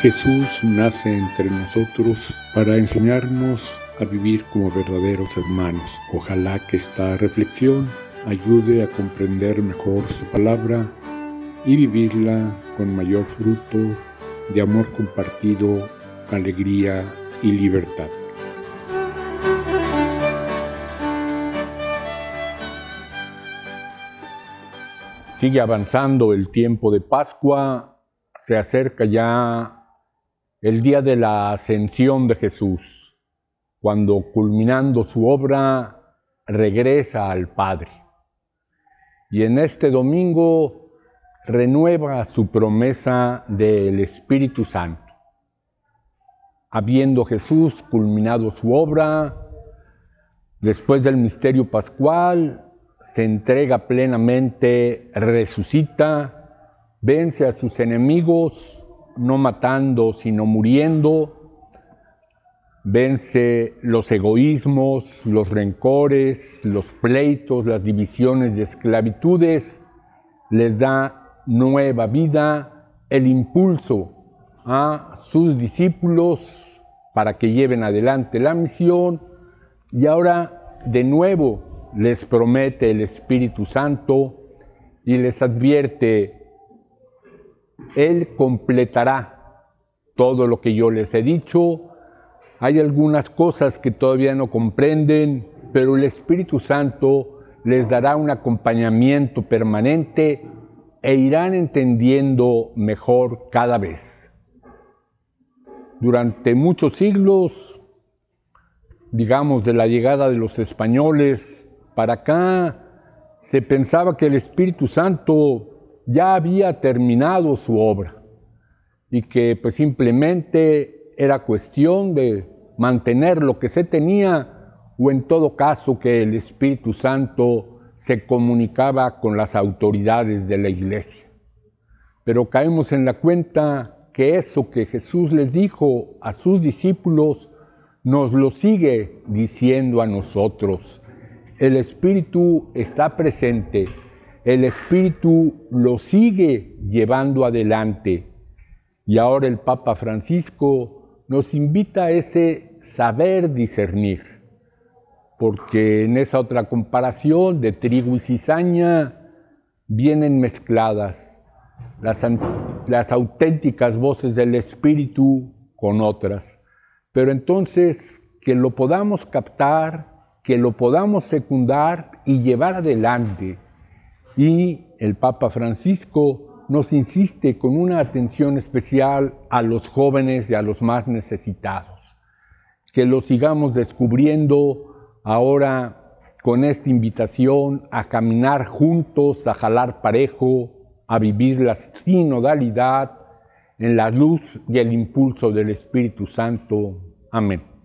Jesús nace entre nosotros para enseñarnos a vivir como verdaderos hermanos. Ojalá que esta reflexión ayude a comprender mejor su palabra y vivirla con mayor fruto de amor compartido, alegría y libertad. Sigue avanzando el tiempo de Pascua, se acerca ya el día de la ascensión de Jesús, cuando culminando su obra regresa al Padre. Y en este domingo renueva su promesa del Espíritu Santo. Habiendo Jesús culminado su obra, después del misterio pascual, se entrega plenamente, resucita, vence a sus enemigos, no matando, sino muriendo, vence los egoísmos, los rencores, los pleitos, las divisiones y esclavitudes, les da nueva vida, el impulso a sus discípulos para que lleven adelante la misión. Y ahora de nuevo les promete el Espíritu Santo y les advierte él completará todo lo que yo les he dicho. Hay algunas cosas que todavía no comprenden, pero el Espíritu Santo les dará un acompañamiento permanente e irán entendiendo mejor cada vez. Durante muchos siglos, digamos de la llegada de los españoles para acá, se pensaba que el Espíritu Santo ya había terminado su obra y que pues simplemente era cuestión de mantener lo que se tenía o en todo caso que el Espíritu Santo se comunicaba con las autoridades de la iglesia. Pero caemos en la cuenta que eso que Jesús les dijo a sus discípulos nos lo sigue diciendo a nosotros. El Espíritu está presente el Espíritu lo sigue llevando adelante. Y ahora el Papa Francisco nos invita a ese saber discernir, porque en esa otra comparación de trigo y cizaña vienen mezcladas las, auténticas voces del Espíritu con otras. Pero entonces que lo podamos captar, que lo podamos secundar y llevar adelante y el Papa Francisco nos insiste con una atención especial a los jóvenes y a los más necesitados. Que lo sigamos descubriendo ahora con esta invitación a caminar juntos, a jalar parejo, a vivir la sinodalidad en la luz y el impulso del Espíritu Santo. Amén.